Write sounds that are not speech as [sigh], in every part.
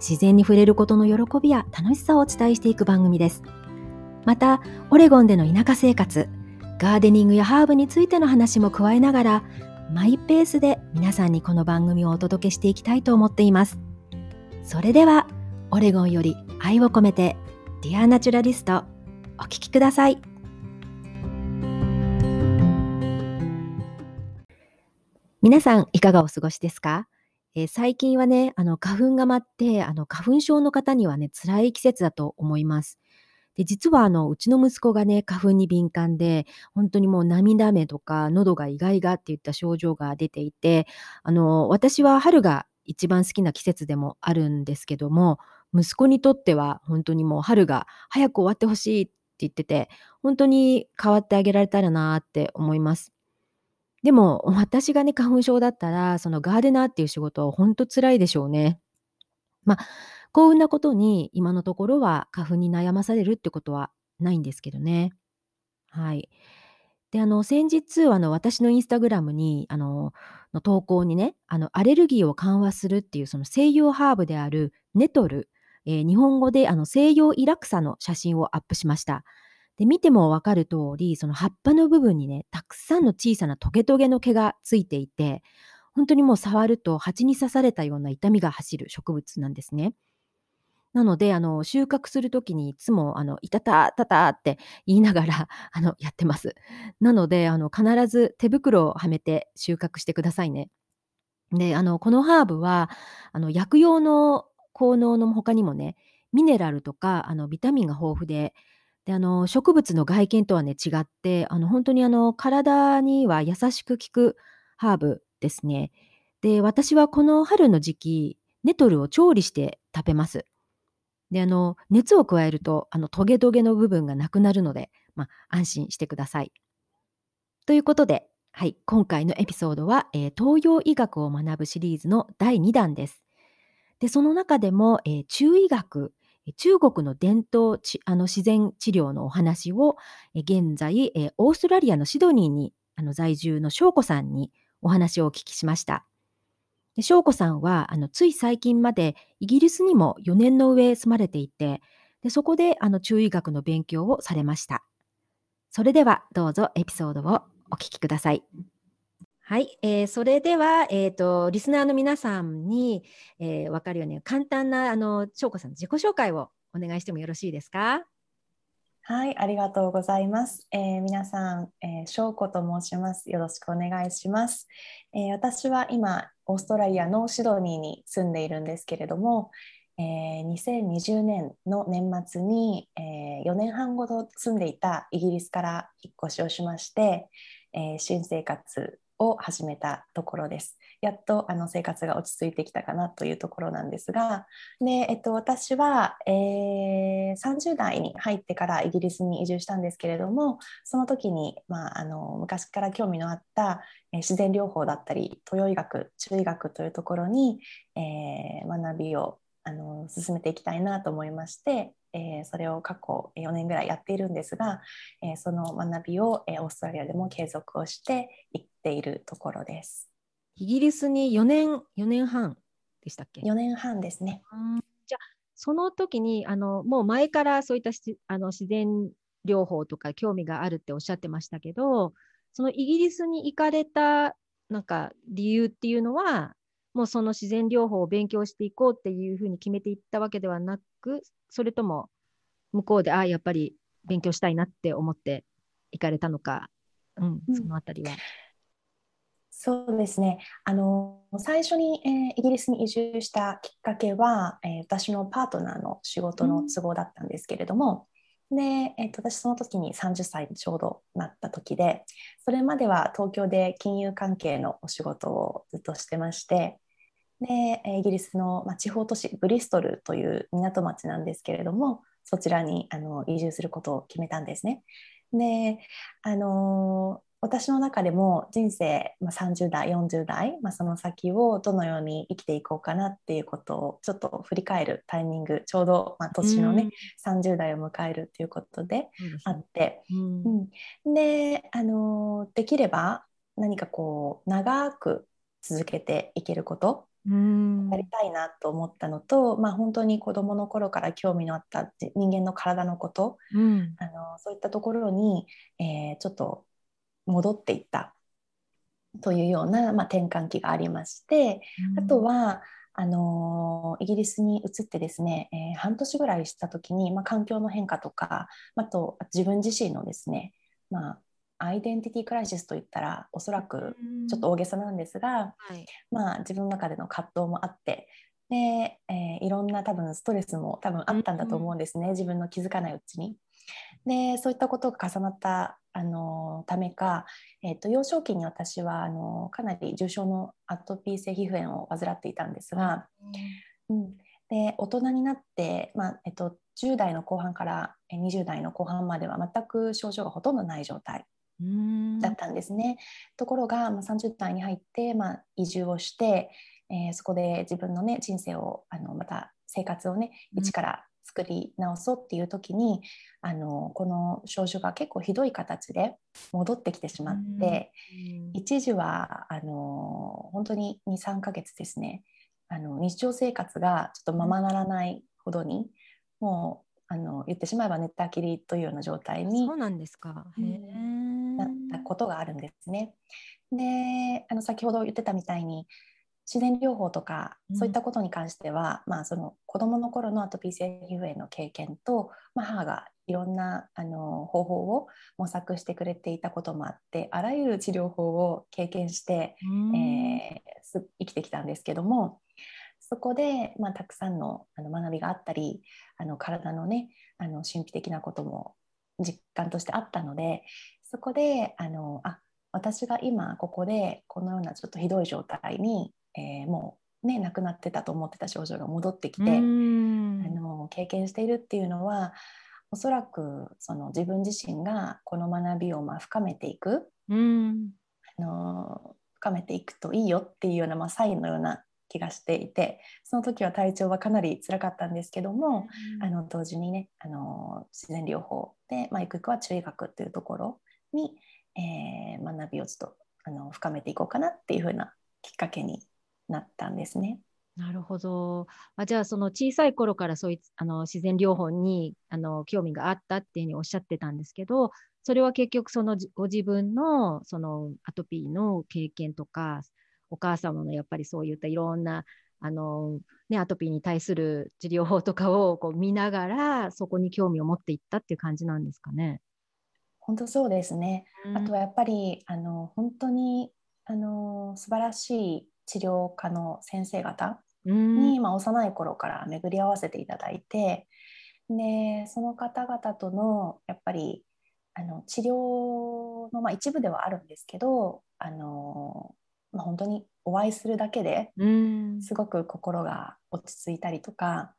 自然に触れることの喜びや楽しさをお伝えしていく番組です。また、オレゴンでの田舎生活、ガーデニングやハーブについての話も加えながら、マイペースで皆さんにこの番組をお届けしていきたいと思っています。それでは、オレゴンより愛を込めて、ディアナチュラリスト、お聴きください。皆さんいかがお過ごしですか？えー、最近はね、あの花粉が舞って、あの花粉症の方にはね、辛い季節だと思います。で実はあのうちの息子がね、花粉に敏感で、本当にもう涙目とか喉がイガイガっていった症状が出ていて、あの私は春が一番好きな季節でもあるんですけども、息子にとっては本当にもう春が早く終わってほしいって言ってて、本当に変わってあげられたらなって思います。でも、私がね、花粉症だったら、そのガーデナーっていう仕事はほんと辛いでしょうね。ま、幸運なことに、今のところは花粉に悩まされるってことはないんですけどね。はい。で、あの、先日、あの、私のインスタグラムに、あの、の投稿にね、あの、アレルギーを緩和するっていうその西洋ハーブであるネトル、えー日本語であの西洋イラクサの写真をアップしました。で、見てもわかる通り、その葉っぱの部分にね、たくさんの小さなトゲトゲの毛がついていて、本当にもう触ると蜂に刺されたような痛みが走る植物なんですね。なので、あの、収穫するときにいつも、あの、いたたたたって言いながら、[laughs] あの、やってます。なので、あの、必ず手袋をはめて収穫してくださいね。で、あの、このハーブは、あの、薬用の効能の他にもね、ミネラルとか、あの、ビタミンが豊富で、で、あの、植物の外見とはね、違って、あの、本当にあの、体には優しく効くハーブですね。で、私はこの春の時期、ネトルを調理して食べます。で、あの、熱を加えると、あの、トゲトゲの部分がなくなるので、まあ、安心してください。ということで、はい、今回のエピソードは、えー、東洋医学を学ぶシリーズの第2弾です。で、その中でも、えー、中医学中国の伝統あの自然治療のお話を、現在、オーストラリアのシドニーにあの在住の翔子さんにお話をお聞きしました。翔子さんはあのつい最近までイギリスにも4年の上住まれていて、でそこであの中医学の勉強をされました。それではどうぞエピソードをお聞きください。はい、えー、それでは、えーと、リスナーの皆さんに、えー、分かるように簡単なあの翔子さんの自己紹介をお願いしてもよろしいですか？はい、ありがとうございます。えー、皆さん、えー、翔子と申します。よろしくお願いします、えー、私は今、オーストラリアのシドニーに住んでいるんですけれども、えー、2020年の年末に、えー、4年半ほど住んでいたイギリスから引っ越しをしまして、えー、新生活を始めたところです。やっとあの生活が落ち着いてきたかなというところなんですが、でえっと、私は、えー、30代に入ってからイギリスに移住したんですけれども、その時に、まあ、あの昔から興味のあった、えー、自然療法だったり、東洋医学、中医学というところに、えー、学びをあの進めていきたいなと思いまして、えー、それを過去4年ぐらいやっているんですが、えー、その学びを、えー、オーストラリアでも継続をしていっているところです。イギリスに4年 ,4 年半でしたっけ ?4 年半ですね。じゃあその時にあのもう前からそういったあの自然療法とか興味があるっておっしゃってましたけどそのイギリスに行かれたなんか理由っていうのはもうその自然療法を勉強していこうっていうふうに決めていったわけではなく、それとも向こうで、ああ、やっぱり勉強したいなって思って行かれたのか、うん、そのあたりは。そうですね。あの最初に、えー、イギリスに移住したきっかけは、えー、私のパートナーの仕事の都合だったんですけれども、うん、でえーと、私その時に30歳ちょうどなった時でそれまでは東京で金融関係のお仕事をずっとしてましてでイギリスの、まあ、地方都市ブリストルという港町なんですけれどもそちらにあの移住することを決めたんですね。であの私の中でも人生、まあ、30代40代、まあ、その先をどのように生きていこうかなっていうことをちょっと振り返るタイミングちょうど、まあ、年のね、うん、30代を迎えるっていうことであって、うん、うん、であのできれば何かこう長く続けていけることやりたいなと思ったのと、まあ、本当に子どもの頃から興味のあった人間の体のこと、うん、あのそういったところに、えー、ちょっと戻っていった。というような、まあ、転換期がありまして、うん、あとはあのイギリスに移ってですね、えー、半年ぐらいした時に、まあ、環境の変化とかあと自分自身のですね、まあ、アイデンティティクライシスといったらおそらくちょっと大げさなんですが、はい、まあ、自分の中での葛藤もあってで、えー、いろんな多分ストレスも多分あったんだと思うんですね、自分の気づかないうちに。でそういったことが重なったあのためか、えーと、幼少期に私はあのかなり重症のアトピー性皮膚炎を患っていたんですが、うん、で大人になって、まあえっと、10代の後半から20代の後半までは全く症状がほとんどない状態だったんですね。ところが、まあ、30代に入って、まあ、移住をして、えー、そこで自分の、ね、人生をあのまた生活をね一から作り直そうっていう時にあのこの症状が結構ひどい形で戻ってきてしまって、一時はあの本当に23ヶ月ですね。あの日常生活がちょっとままならないほどにもうあの言ってしまえば寝たきりというような状態にそうなんですか、なったことがあるんですね。であの先ほど言ってたみたいに自然療法とかそういったことに関しては、うん、まあ、その子どもの頃のアトピー性皮膚炎の経験と、まあ、母がいろんなあの方法を模索してくれていたこともあってあらゆる治療法を経験して、うん、えー、生きてきたんですけどもそこで、まあ、たくさんのあの学びがあったりあの体のねあの神秘的なことも実感としてあったのでそこであのあ私が今ここでこのようなちょっとひどい状態にえー、もうね亡くなってたと思ってた症状が戻ってきてあの経験しているっていうのはおそらくその自分自身がこの学びをまあ深めていくあの深めていくといいよっていうような、まあ、サインのような気がしていてその時は体調はかなり辛かったんですけども、あの同時にねあの自然療法で、まあ、ゆくゆくは中医学っていうところに、えー、学びをちょっとあの深めていこうかなっていうふうなきっかけになったんですね。なるほど。あじゃあ、その小さい頃からそういうあの自然療法にあの興味があったっていうふうにおっしゃってたんですけど、それは結局そのご自分のそのアトピーの経験とか、お母様のやっぱりそういったいろんなあの、ね、アトピーに対する治療法とかをこう見ながら、そこに興味を持っていったっていう感じなんですかね。本当そうですね。うん、あとはやっぱりあの本当にあの素晴らしい治療科の先生方に、まあ、幼い頃から巡り合わせていただいてでその方々とのやっぱりあの治療の、まあ、一部ではあるんですけどあの、まあ、本当にお会いするだけですごく心が落ち着いたりとか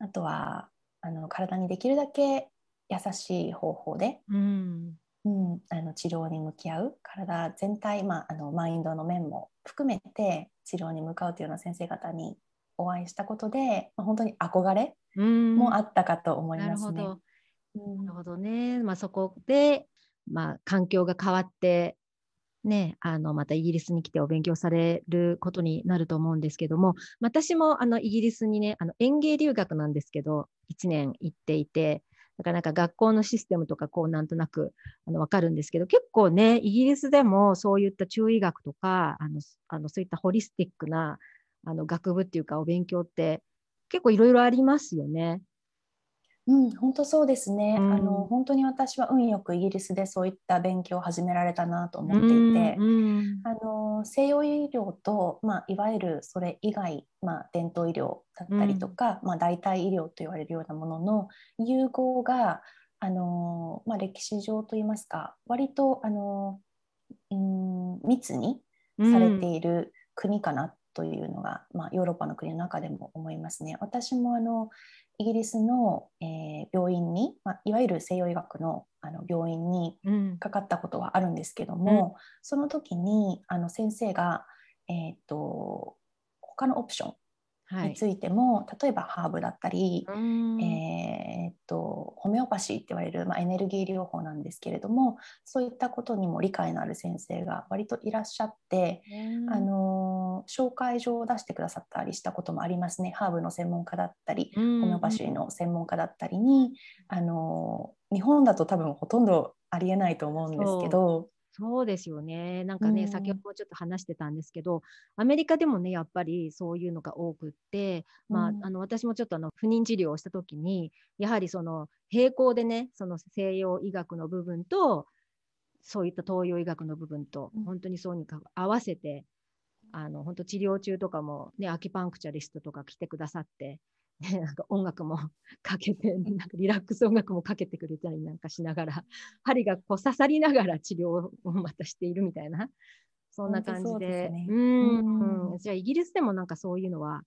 あとはあの体にできるだけ優しい方法で、うん、うん、あの治療に向き合う体全体、まあ、あのマインドの面も含めて治療に向かうというような先生方にお会いしたことで、まあ、本当に憧れもあったかと思いますね。なるほど。なるほどね、まあ、そこで、まあ、環境が変わってね、あのまたイギリスに来てお勉強されることになると思うんですけども私もあのイギリスにねあの園芸留学なんですけど1年行っていてだからなんか学校のシステムとかこうなんとなくあの分かるんですけど結構ねイギリスでもそういった中医学とかあのあのそういったホリスティックなあの学部っていうかお勉強って結構いろいろありますよね。うん、本当そうですね、うん、あの本当に私は運よくイギリスでそういった勉強を始められたなと思っていて、うんうん、あの西洋医療と、まあ、いわゆるそれ以外、まあ、伝統医療だったりとか、まあ、代替医療と言われるようなものの融合があの、まあ、歴史上といいますか割とあの、うん、密にされている国かなというのが、まあ、ヨーロッパの国の中でも思いますね。私もあのイギリスの、えー、病院に、まあ、いわゆる西洋医学のあの病院にかかったことはあるんですけども、うん、その時にあの先生が、えーと他のオプションについても、はい、例えばハーブだったり、えー、っとホメオパシーって言われる、まあ、エネルギー療法なんですけれどもそういったことにも理解のある先生が割といらっしゃって、あの紹介状を出してくださったりしたこともありますね。ハーブの専門家だったり、ホメオパシーの専門家だったりに、あの日本だと多分ほとんどありえないと思うんですけどそうですよね。なんかね、うん、先ほどもちょっと話してたんですけど、アメリカでもね、やっぱりそういうのが多くって、まあ、うん、あの私もちょっとあの不妊治療をした時に、やはりその並行でね、その西洋医学の部分と、そういった東洋医学の部分と、本当にそうにか合わせて、あの本当治療中とかも、ね、アキパンクチャリストとか来てくださって、ね、なんか音楽も [laughs] かけて、なんかリラックス音楽もかけてくれたりなんかしながら、針がこう刺さりながら治療をまたしているみたいな、そんな感じで。うん、うん、じゃあイギリスでもなんかそういうのは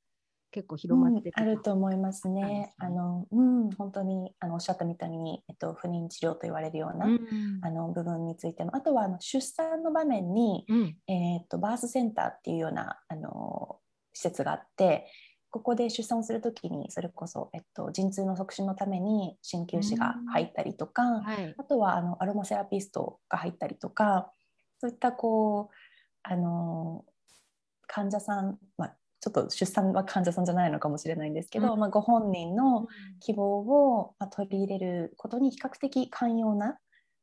結構広まって、うん、あると思いますね。ね。あの、うん、本当にあのおっしゃったみたいに、えっと、不妊治療と言われるような、うん、あの部分についても、あとはあの出産の場面に、うん、えっとバースセンターっていうようなあの施設があって、ここで出産をするときにそれこそ、えっと、陣痛の促進のために鍼灸師が入ったりとか、はい、あとはあのアロマセラピストが入ったりとかそういったこうあの患者さん、まあ、ちょっと出産は患者さんじゃないのかもしれないんですけど、うん、まあ、ご本人の希望を、まあ、取り入れることに比較的寛容な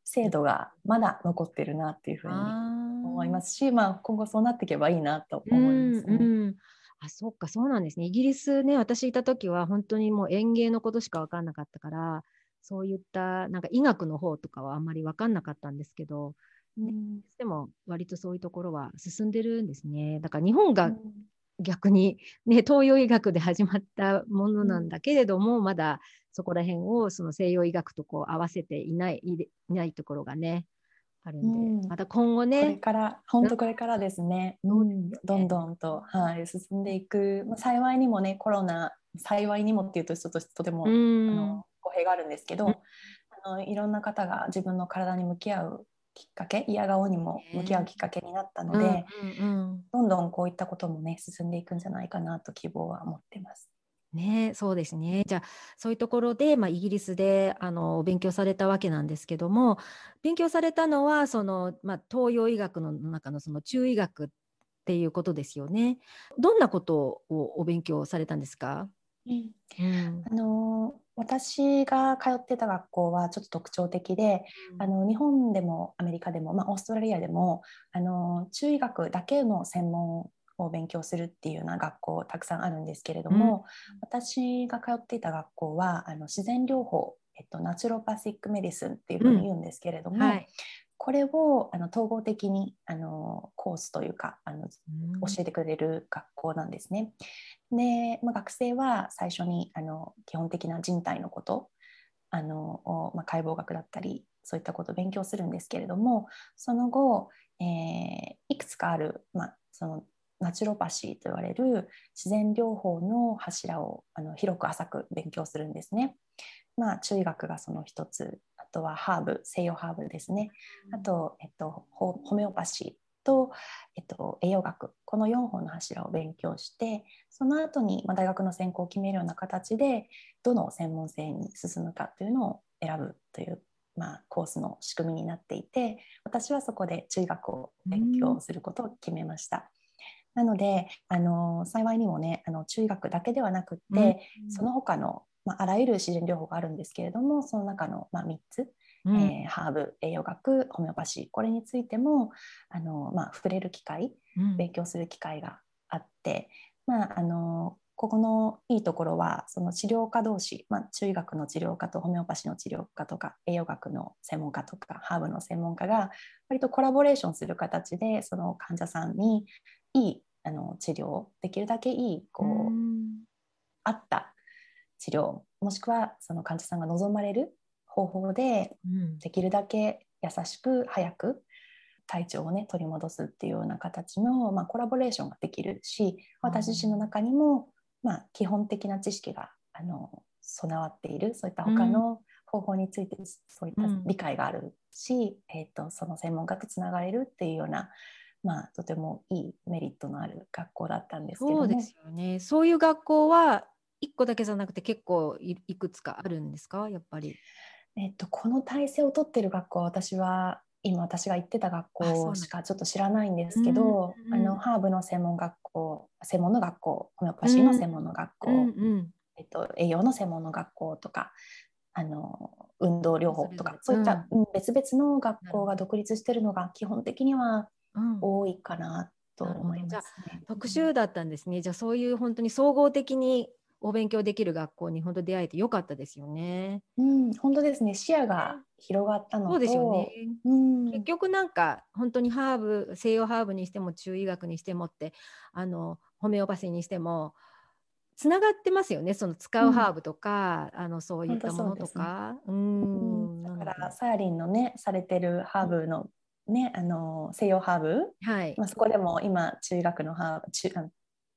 制度がまだ残ってるなっていうふうに思いますし、まあ、今後そうなっていけばいいなと思いますね。うんうんあ、そっか、そうなんですね。イギリスね、私いた時は本当にもう園芸のことしか分かんなかったから、そういったなんか医学の方とかはあんまり分かんなかったんですけど、ね、でも割とそういうところは進んでるんですね。だから日本が逆に、ね、東洋医学で始まったものなんだけれども、まだそこら辺をその西洋医学とこう合わせていないいないところがねあるんで、うん、また今後ねこれから本当これからですね、うん、どんどんと、はい、進んでいく、まあ、幸いにもねコロナ幸いにもっていうとちょっととても、うん、あの語弊があるんですけど、あのいろんな方が自分の体に向き合うきっかけ嫌顔にも向き合うきっかけになったので、どんどんこういったこともね進んでいくんじゃないかなと希望は持ってます。ね、そうですね。じゃあ、そういうところで、まあ、イギリスであの勉強されたわけなんですけども、勉強されたのはその、まあ、東洋医学の中のその中医学っていうことですよね。どんなことをお勉強されたんですか、うん、うん、あの私が通ってた学校はちょっと特徴的で、うん、あの日本でもアメリカでも、まあ、オーストラリアでもあの中医学だけの専門を勉強するっていうような学校たくさんあるんですけれども、うん、私が通っていた学校はあの自然療法、えっと、ナチュロパシックメディスンっていうふうに言うんですけれども、うんはい、これをあの統合的にあのコースというかあの、教えてくれる学校なんですね。で、まあ、学生は最初にあの基本的な人体のことあの、まあ、解剖学だったりそういったことを勉強するんですけれどもその後、えー、いくつかある、まあ、そのナチュロパシーと言われる自然療法の柱をあの広く浅く勉強するんですね。まあ、中医学がその一つあとはハーブ西洋ハーブですねあと、えっと、ホメオパシーと、えっと、栄養学この4本の柱を勉強してその後に、まあ、大学の専攻を決めるような形でどの専門性に進むかというのを選ぶという、まあ、コースの仕組みになっていて私はそこで中医学を勉強することを決めました。なのであの幸いにもねあの中医学だけではなくって、うん、その他の、まあ、あらゆる自然療法があるんですけれどもその中の、まあ、3つ、うん、えー、ハーブ栄養学ホメオパシーこれについてもあの、まあ、触れる機会、勉強する機会があって、まあ、あのここのいいところはその治療家同士、まあ、中医学の治療家とホメオパシーの治療家とか栄養学の専門家とかハーブの専門家が割とコラボレーションする形でその患者さんにいいあの治療できるだけいいこう合った治療もしくはその患者さんが望まれる方法で、できるだけ優しく早く体調をね取り戻すっていうような形の、まあ、コラボレーションができるし私自身の中にも、まあ、基本的な知識があの備わっているそういった他の方法についてそういった理解があるし、うん、えーと、その専門家とつながれるっていうような、まあ、とてもいいメリットのある学校だったんですけどそうですよね。そういう学校は1個だけじゃなくて結構いくつかあるんですか？やっぱり。えっと、この体制を取ってる学校は私は今私が行ってた学校しかちょっと知らないんですけど、あのハーブの専門学校専門の学校ホメオパシーの専門の学校、うんうん、えっと、栄養の専門の学校とかあの運動療法とかそういった、うん、別々の学校が独立してるのが基本的には多いかなと思います、ね、特集だったんですねじゃあそういう本当に総合的にお勉強できる学校に本当出会えてよかったですよね。うん、本当ですね。視野が広がったのと、そうですよね。うん、結局なんか本当にハーブ、西洋ハーブにしても中医学にしてもって、あのホメオパシーにしてもつながってますよね。その使うハーブとか、うん、あのそういったものとか。う、ね、ん、だからサヤリンのねされてるハーブのね、あの西洋ハーブ、はい、まあ、そこでも今中医学のハーブ中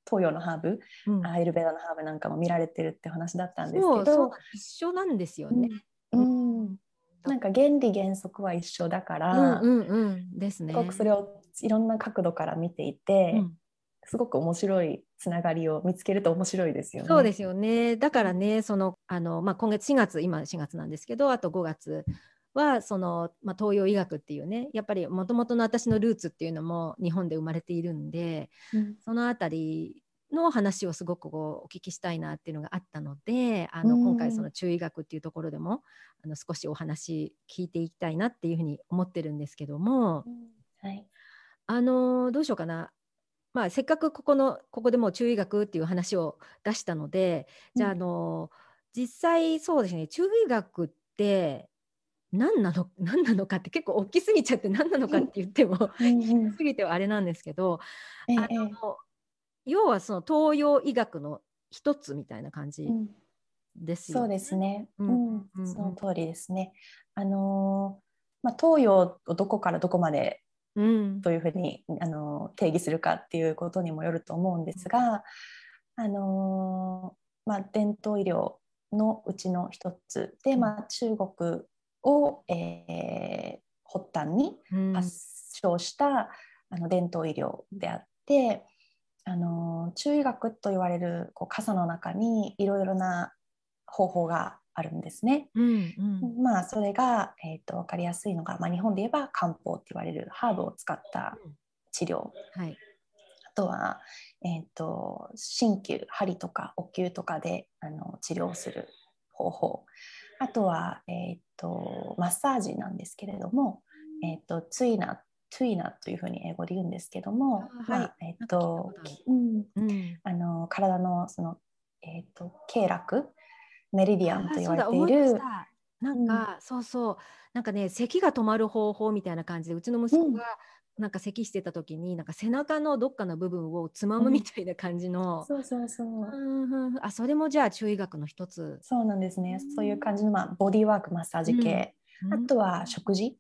東洋のハーブ、うん、アイルベダのハーブなんかも見られてるって話だったんですけど一緒なんですよね。うん、うん、なんか原理原則は一緒だから、うんうんうん、ですね。すごくそれをいろんな角度から見ていて、うん、すごく面白いつながりを見つけると面白いですよね。そうですよね。だからね、そのあのまあ今月4月今4月なんですけど、あと5月。はその、まあ、東洋医学っていうねやっぱりもともとの私のルーツっていうのも日本で生まれているんで、うん、その辺りの話をすごくこうお聞きしたいなっていうのがあったのであの、今回その中医学っていうところでもあの少しお話聞いていきたいなっていうふうに思ってるんですけども、はい、あのどうしようかな。まあ、せっかくここのここでもう中医学っていう話を出したのでじゃあ,、あの実際そうですね中医学って何なの [laughs] 何なのかって結構大きすぎちゃって何なのかって言っても、うん、すぎてはあれなんですけど、あの、ええ、要はその東洋医学の一つみたいな感じですよね。そうですね。うん、うん、その通りですね。あのまあ、東洋をどこからどこまでというふうに、あの定義するかっていうことにもよると思うんですが、あのまあ、伝統医療のうちの一つで、まあ、中国を、えー、発端に発症した、あの伝統医療であって、あの中医学と言われるこう傘の中にいろいろな方法があるんですね。うんうん、まあそれが、えーと、分かりやすいのが、まあ、日本で言えば漢方って言われるハーブを使った治療、はい、あとは、えーと、鍼灸針とかお灸とかであの治療する方法あとは、えーと、マッサージなんですけれども、えーと、ツイナトゥイナというふうに英語で言うんですけども、まあ、えっ、と、うん。うん、あの体のそのえっ、と経絡メリディアンと言われている。なんか、うん、そうそう。なんかね咳が止まる方法みたいな感じでうちの息子がなんか咳してた時になんか背中のどっかの部分をつまむみたいな感じの、うん、そうそうそう、うん、あそれもじゃあ中医学の一つ。そうなんですね、そういう感じの、まあ、ボディーワークマッサージ系、あとは食事、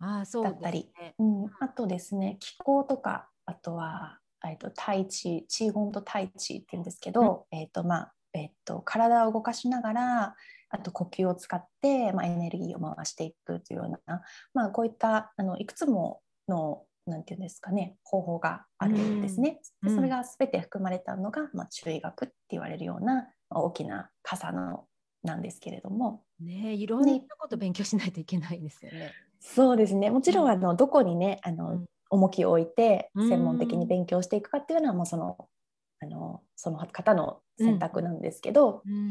あそうだったり、ね、うん、あとですね気候とかあとは、えっと、対地地本と対地っていうんですけど、うん、えっとまあえっと、体を動かしながらあと呼吸を使って、まあ、エネルギーを回していくというような、まあ、こういったあのいくつものなんていうんですかね方法があるんですね。でそれが全て含まれたのが、まあ、中医学って言われるような大きな傘のなんですけれども。ねいろんなこと勉強しないといけないですよね。そうですね。もちろんあのどこにねあの、重きを置いて専門的に勉強していくかっていうのはもうそのあのその方の選択なんですけど、うん、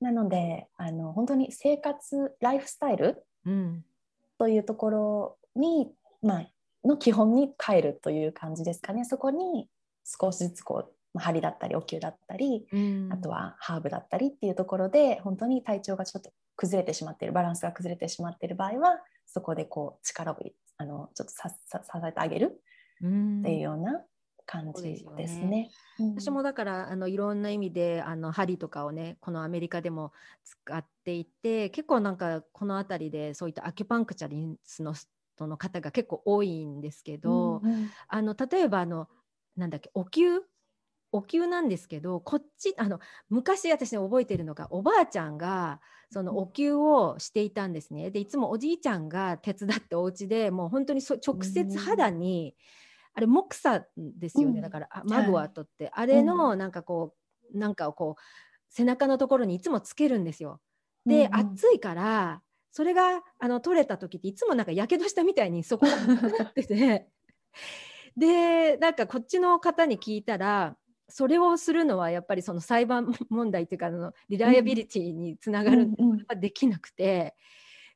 なのであの本当に生活ライフスタイルというところに、まあ、の基本に変えるという感じですかね。そこに少しずつこう針だったりお灸だったり、うん、あとはハーブだったりっていうところで本当に体調がちょっと崩れてしまっているバランスが崩れてしまっている場合はそこでこう力をあのちょっとささ支えてあげるっていうような感じですね。ね。うん、私もだからあのいろんな意味であの針とかをねこのアメリカでも使っていて結構なんかこの辺りでそういったアキュパンクチャリンスのトの方が結構多いんですけど、うんうん。あの例えばあのなんだっけお灸？お灸なんですけどこっちあの昔私ね覚えてるのがおばあちゃんがそのお灸をしていたんですね。でいつもおじいちゃんが手伝ってお家でもう本当にそ直接肌に、あれ木砂ですよね、うん。だからあマグワットって、あれのなんかこうなんかをこう背中のところにいつもつけるんですよ。で、うんうん。暑いからそれがあの取れた時っていつもなんかやけどしたみたいにそこがなってて。[laughs] でなんかこっちの方に聞いたらそれをするのはやっぱりその裁判問題っていうかあのリライアビリティにつながるんで、うんうん。それはできなくて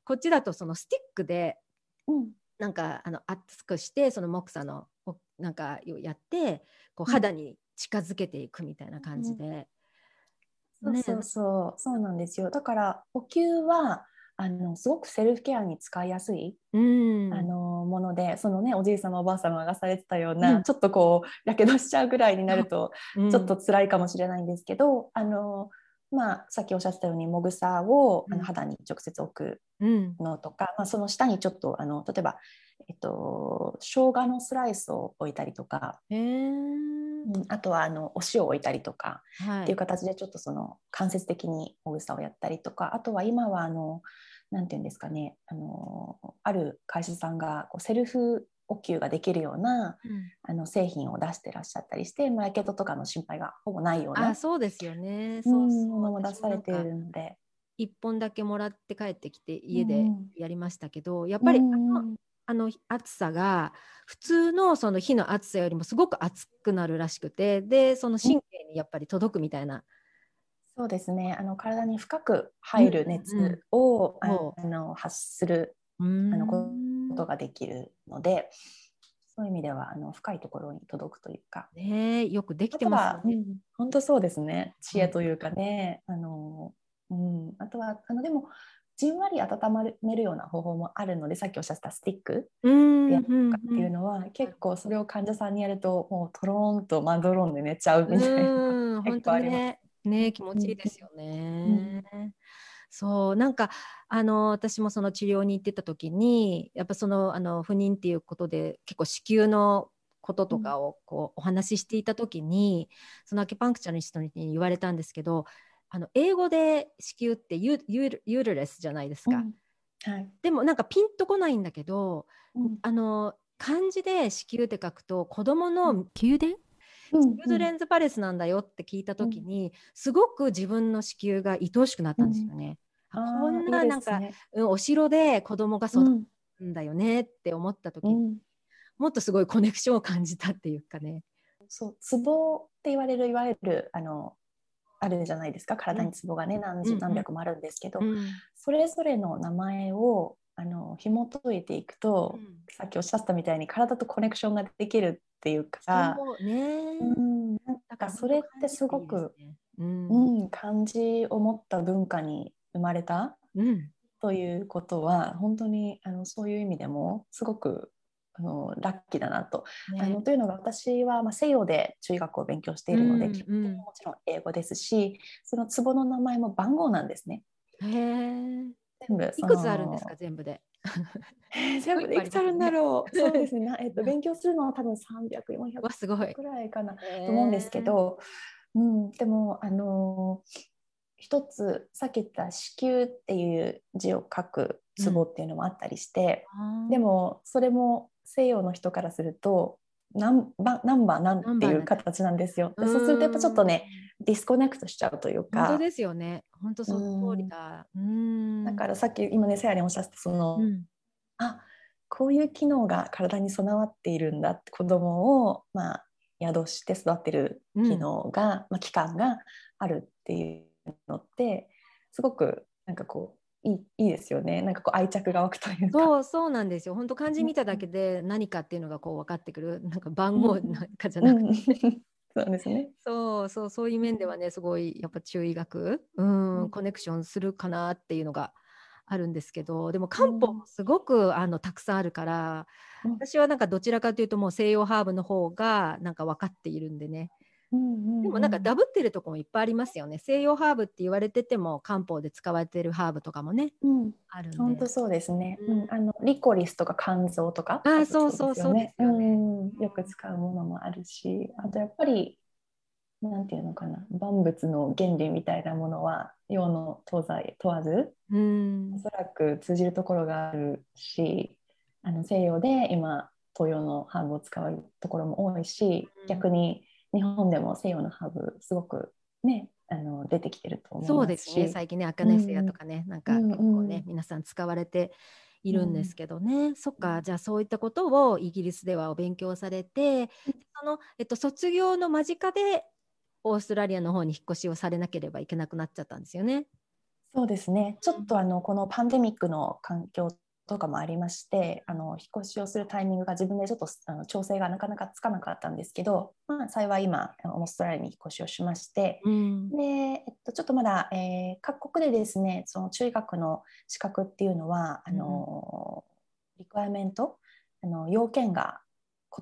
こっちだとそのスティックでうん。なんかあの熱くしてその木砂のおなんかをやってこううん。肌に近づけていくみたいな感じで。ねそうそうそう。そうなんですよ。だからお灸はあのすごくセルフケアに使いやすい、うん。あのものでそのねおじい様おばあ様がされてたような、うん。ちょっとこうやけどしちゃうぐらいになるとうん。ちょっと辛いかもしれないんですけど、あのまあさっきおっしゃってたようにもぐさをあうん。の肌に直接置くうん。のとか、まあ、その下にちょっとあの例えば、えっと生姜のスライスを置いたりとか、うんあとはあのお塩を置いたりとか、はい。っていう形でちょっとその間接的にもぐさをやったりとかあとは今はあのなんていうんですかねあのある会社さんがこうセルフお給ができるようなうん。あの製品を出してらっしゃったりして、まあ、やけどとかの心配がほぼないようなあそうですよね。うそうそう。んものも出されているので。一本だけもらって帰ってきて家でうんやりましたけど、やっぱりあの,、うん。あの暑さが普通のその火の暑さよりもすごく熱くなるらしくてでその神経にやっぱり届くみたいな。そうですね。あの体に深く入る熱を、あのあの発するうーん。あのことができるのでそういう意味ではあの深いところに届くというか。ねえよくできてますよね。はうん本当そうですね。知恵というかね、あのうん、あとはあのでもじんわり温めるような方法もあるのでさっきおっしゃったスティックうんでやるうん。とかっていうのは、結構それを患者さんにやるともうとろーんとマドローンで寝ちゃうみたいな。[laughs] 結構あります。ねね気持ちいいですよね。そうなんかあの私もその治療に行ってた時にやっぱそのあの不妊っていうことで結構子宮のこととかをこうお話ししていた時に、そのアキパンクチャリストに言われたんですけどあの英語で子宮ってユユーユールレスじゃないですか、うん。はい。でもなんかピンとこないんだけどうん。あの漢字で子宮って書くと子供の宮殿？うんチルドレンズパレスなんだよって聞いた時に、すごく自分の子宮が愛おしくなったんですよね。こんないなんか、ねうんお城で子供が育うん。つんだよねって思った時、うん。もっとすごいコネクションを感じたっていうかね。そうツボって言われるいわゆるあのあるじゃないですか。体にツボがね何十うん。何百もあるんですけど、うん。それぞれの名前をあの紐解いていくと、うん。さっきおっしゃったみたいに体とコネクションができるっていうか、そうね、うん、なんだかそれってすごく、ね。うん。うん、感じを持った文化に生まれたうん。ということは本当にあのそういう意味でもすごくあのラッキーだなと。あのねというのが私は、まあ、西洋で中医学を勉強しているので、うんもちろん英語ですしその壺の名前も番号なんですね。へえ全部いくつあるんですか全部で？え [laughs] ー全部でいくつあるんだろう。[laughs] そうですね。なえっと勉強するのは多分300、400わすごい。くらいかなとと思うんですけ、ど、うん、でもあのー一つさっき言った子宮っていう字を書く壺っていうのもあったりして、でもそれも西洋の人からすると何番何番なんていう形なんですよ。でそうするとやっぱちょっとね disconnect しちゃうというか本当ですよね。本当その通りだ。うん。だからさっき今ねせやりんおっしゃってたその、うん、あこういう機能が体に備わっているんだって子供をまあ宿して育ってる機能が、まあ、器官があるっていうのってすごくなんかこういいいいですよね。なんかこう愛着が湧くというか。そうそうなんですよ。本当漢字見ただけで何かっていうのがこう分かってくる。なんか番号なんかじゃなくて、うん。[laughs] そうですね。そうそうそういう面ではねすごいやっぱ中医学、うんうん。コネクションするかなっていうのがあるんですけど。でも漢方もすごくあのたくさんあるから、うん。私はなんかどちらかというともう西洋ハーブの方がなんか分かっているんでね、でもなんかダブってるとこもいっぱいありますよね。西洋ハーブって言われてても漢方で使われてるハーブとかもね、うん、あるんで。本当そうですね。うん、あのリコリスとか肝臓とか、あそうそうそうですよね、うん。よく使うものもあるし、あとやっぱりなんていうのかな。万物の原理みたいなものは洋の東西問わず、うん、おそらく通じるところがあるしあの西洋で今東洋のハーブを使うところも多いし、逆に日本でも西洋のハーブすごくねあの出てきてると思いますそうですね。最近ねアカネセアとかね、うん、なんか結構ね、うん、皆さん使われているんですけどね、うん、そっか。じゃあそういったことをイギリスではお勉強されてその、えっと、卒業の間近でオーストラリアの方に引っ越しをされなければいけなくなっちゃったんですよね。そうですね。ちょっとあのこのパンデミックの環境とかもありましてあの引っ越しをするタイミングが自分でちょっとあの調整がなかなかつかなかったんですけど、まあ、幸い今オーストラリアに引っ越しをしまして、うん、でえっと、ちょっとまだ、えー、各国でですねその中医学の資格っていうのはあの、うん、リクワイメントあの要件が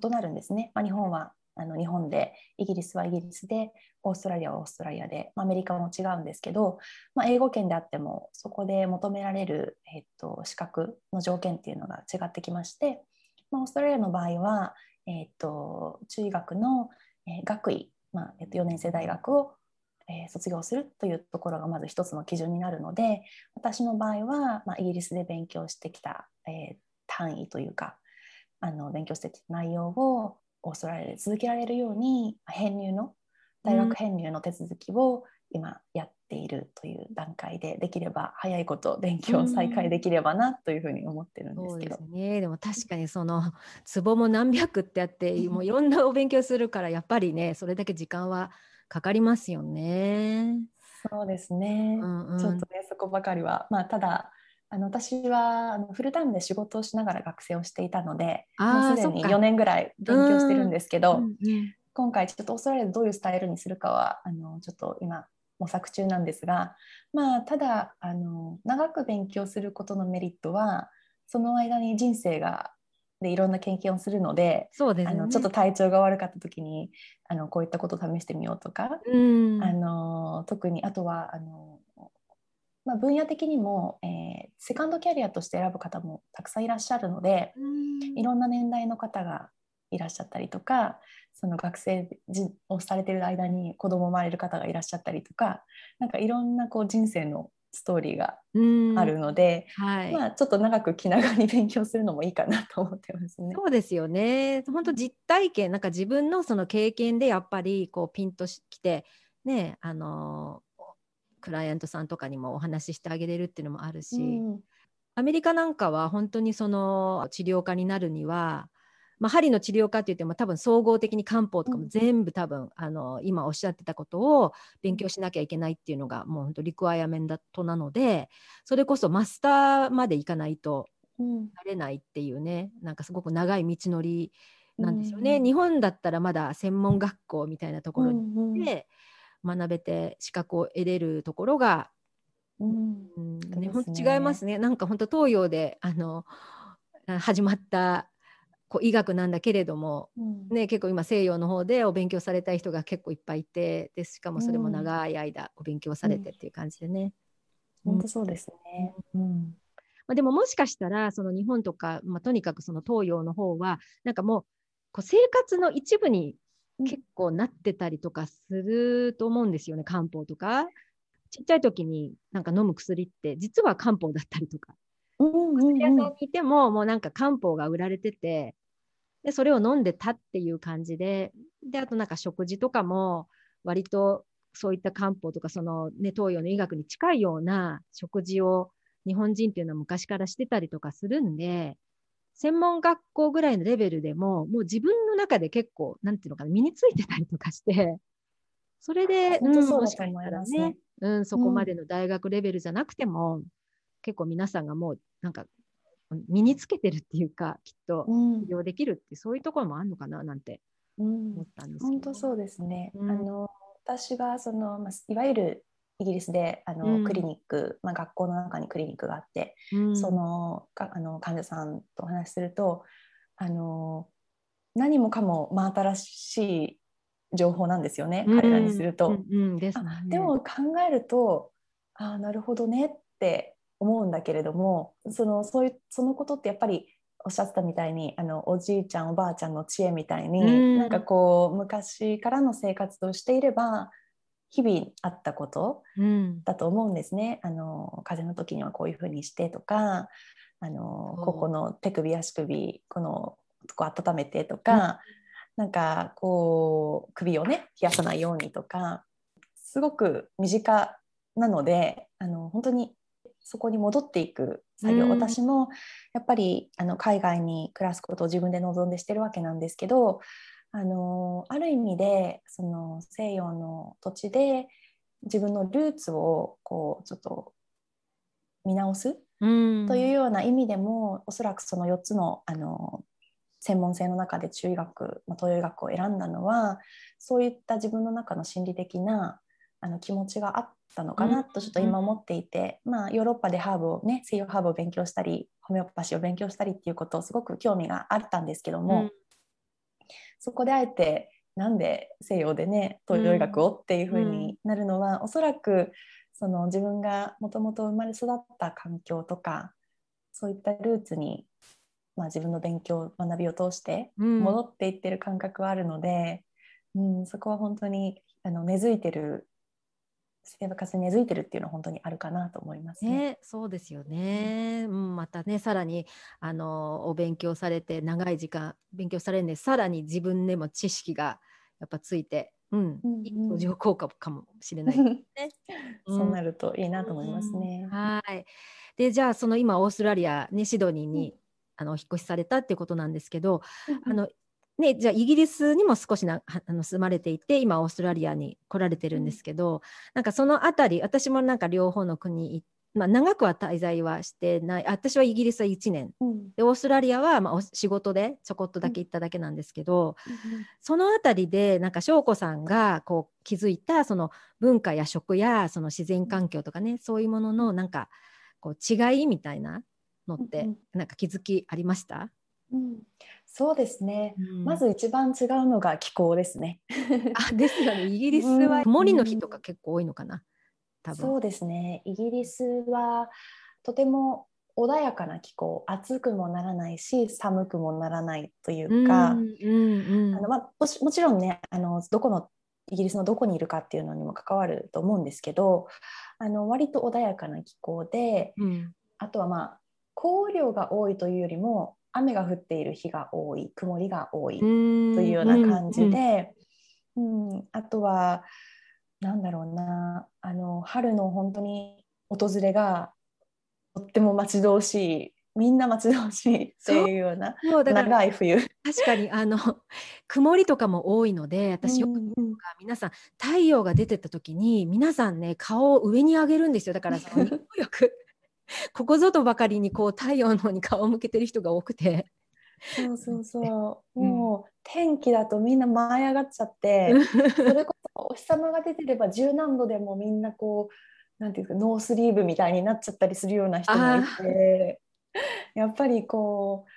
異なるんですね、まあ、日本はあの日本でイギリスはイギリスでオーストラリアはオーストラリアで、まあ、アメリカも違うんですけど、まあ、英語圏であってもそこで求められる、えっと、資格の条件っていうのが違ってきまして、まあ、オーストラリアの場合は、えっと、中医学の、え、学位、まあえっと、4年生大学をえ卒業するというところがまず一つの基準になるので私の場合は、まあ、イギリスで勉強してきた、えー、単位というかあの勉強してきた内容をオーストラリアで続けられるように編入の大学編入の手続きを今やっているという段階で、できれば早いこと勉強再開できればなというふうに思ってるんですけど。うん、ね、でも確かにそのツボも何百ってあって [laughs] もういろんなお勉強するからやっぱりねそれだけ時間はかかりますよね。そうですね、うんうん、ちょっとねそこばかりは。まあただあの私はあのフルタイムで仕事をしながら学生をしていたのでもうすでに4年ぐらい勉強してるんですけど、うんうん、今回ちょっとオーストラリアでどういうスタイルにするかはあのちょっと今模索中なんですが、まあ、ただあの長く勉強することのメリットはその間に人生がでいろんな経験をするのでそうです、ね、あのちょっと体調が悪かった時にあのこういったことを試してみようとか、うん、あの特にあとはあのまあ、分野的にも、えー、セカンドキャリアとして選ぶ方もたくさんいらっしゃるのでいろんな年代の方がいらっしゃったりとかその学生をされてる間に子供生まれる方がいらっしゃったりとかなんかいろんなこう人生のストーリーがあるので、はい、まあ、ちょっと長く気長に勉強するのもいいかなと思ってますね。そうですよね。本当実体験なんか自分のその経験でやっぱりこうピンときてねあのクライアントさんとかにもお話ししてあげれるっていうのもあるし、うん、アメリカなんかは本当にその治療家になるには、まあ、針の治療家って言っても多分総合的に漢方とかも全部多分、うん、あの今おっしゃってたことを勉強しなきゃいけないっていうのがもう本当リクワイアメントなのでそれこそマスターまで行かないとなれないっていうね、うん、なんかすごく長い道のりなんですよね、うん、日本だったらまだ専門学校みたいなところに行って、学べて資格を得れるところが、うん、ね、本当違いますね。なんか本当東洋であの始まったこう医学なんだけれども、うん、ね、結構今西洋の方でお勉強された人が結構いっぱいいてでしかもそれも長い間お勉強されてっていう感じでね。うん、本当そうですね、うん。まあ、でももしかしたらその日本とか、まあ、とにかくその東洋の方はなんかもうこう生活の一部に結構なってたりとかすると思うんですよね、漢方とか。ちっちゃい時になんか飲む薬って実は漢方だったりとか。薬屋さんにいてももうなんか漢方が売られててでそれを飲んでたっていう感じでであとなんか食事とかも割とそういった漢方とかその、ね、東洋の医学に近いような食事を日本人っていうのは昔からしてたりとかするんで専門学校ぐらいのレベルでも、もう自分の中で結構、なんていうのかな、身についてたりとかして、[laughs] それで、うん、もしかしたらね、うん、そこまでの大学レベルじゃなくても、うん、結構皆さんがもう、なんか、身につけてるっていうか、きっと、利用できるって、そういうところもあるのかな、なんて思ったんですけど、本当そうですね。あの私がその、まあ、いわゆるイギリスであの、うん、クリニック、まあ、学校の中にクリニックがあって、うん、そのかあの患者さんとお話しするとあの何もかも真新しい情報なんですよね、彼らにすると。でも考えるとああなるほどねって思うんだけれどもそのそういうそのことってやっぱりおっしゃってたみたいにあのおじいちゃんおばあちゃんの知恵みたいに、うん。なんかこう昔からの生活をしていれば日々あったことうん。だと思うんですね。あの風邪の時にはこういうふうにしてとかあのここの手首足首このとこ温めてとか、なんかこう首をね冷やさないようにとかすごく身近なのであの本当にそこに戻っていく作業、うん。私もやっぱりあの海外に暮らすことを自分で望んでしてるわけなんですけどあのある意味でその西洋の土地で自分のルーツをこうちょっと見直すうん。というような意味でも、おそらくその4つのあの専門性の中で中医学、まあ、東洋医学を選んだのはそういった自分の中の心理的なあの気持ちがあったのかなとちょっと今思っていて、まあ、ヨーロッパでハーブをね西洋ハーブを勉強したりホメオパシーを勉強したりっていうことをすごく興味があったんですけども、うんそこであえてなんで西洋でね東洋医学をっていう風になるのは、おそらくその自分がもともと生まれ育った環境とかそういったルーツに、まあ、自分の勉強学びを通してうん。戻っていってる感覚はあるので、うんそこは本当にあの根付いてる生活に根付いてるっていうのは本当にあるかなと思いますね。ね、そうですよね。うん、またね、さらにあのお勉強されて長い時間勉強されるんで、さらに自分でも知識がやっぱついて、うん、うんうんいい相乗効果かもしれないね。[laughs] そうなるといいなと思いますね。うんはい。で、じゃあその今オーストラリアねシドニーに、あのお引っ越しされたっていうことなんですけど、あのね、じゃあイギリスにも少しなはあの住まれていて今オーストラリアに来られてるんですけど、なんかそのあたり私もなんか両方の国い、まあ、長くは滞在はしてない。私はイギリスは1年。うん。でオーストラリアはまあお仕事でちょこっとだけ行っただけなんですけど、そのあたりでなんか翔子さんがこう気づいたその文化や食やその自然環境とかねそういうもののなんかこう違いみたいなのってうん。なんか気づきありました、うんそうですね。うん。まず一番違うのが気候ですね。あですよね。イギリスはうん。曇りの日とか結構多いのかな。多分。そうですね。イギリスはとても穏やかな気候、暑くもならないし、寒くもならないというか、うんうんうんあのまあ、もしもちろんねあのどこのイギリスのどこにいるかっていうのにも関わると思うんですけどあの割と穏やかな気候でうん。あとはまあ降雨量が多いというよりも雨が降っている日が多い曇りが多いとというような感じで、うんあとはなんだろうな。あの春の本当に訪れがとっても待ち遠しいみんな待ち遠しい [laughs] っていうような長い冬。確かにあの [laughs] 曇りとかも多いので私よくうん。うん皆さん太陽が出てった時に皆さんね顔を上に上げるんですよ。だからその日光浴 [laughs] ここぞとばかりにこう太陽の方に顔を向けてる人が多くて。そうそうそう。[laughs] うん。もう天気だとみんな舞い上がっちゃって、それこそお日様が出てれば十何度でもみんなこう、なんていうか、ノースリーブみたいになっちゃったりするような人もいて、やっぱりこう、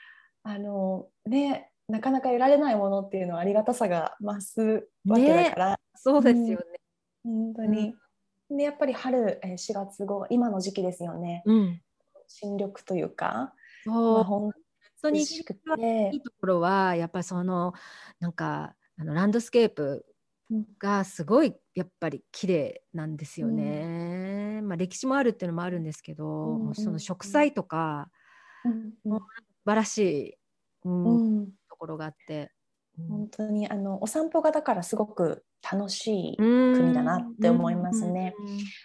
あの、ね、なかなか得られないものっていうのはありがたさが増すわけだから、そうですよね。本当に。で、やっぱり春、えー4月後、今の時期ですよね。うん、新緑というか、まあ、本当にいい、ところはやっぱりそのなんかあのランドスケープうん。がすごいやっぱり綺麗なんですよね。まあ歴史もあるっていうのもあるんですけど、うん。もうその植栽とかうんうん。素晴らしい、うんうん。ところがあって。うん。本当にあのお散歩がだからすごく楽しい、国国だなって思いますね。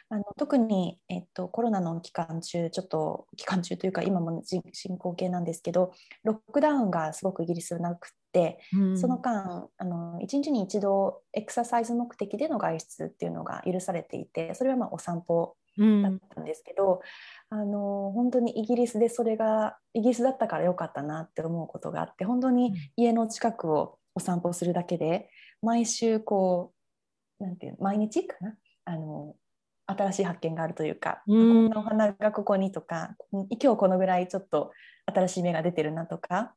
あの特に、えっと、コロナの期間中ちょっと期間中というか今もじ進行形なんですけどロックダウンがすごくイギリスなくって、その間あの1日に一度エクササイズ目的での外出っていうのが許されていてそれはまあお散歩うん。だったんですけど、あの本当にイギリスでそれがイギリスだったから良かったなって思うことがあって本当に家の近くをお散歩するだけで毎週こうなんていう毎日かな？あの新しい発見があるというか、うん。こんなお花がここにとか今日このぐらいちょっと新しい芽が出てるなとか。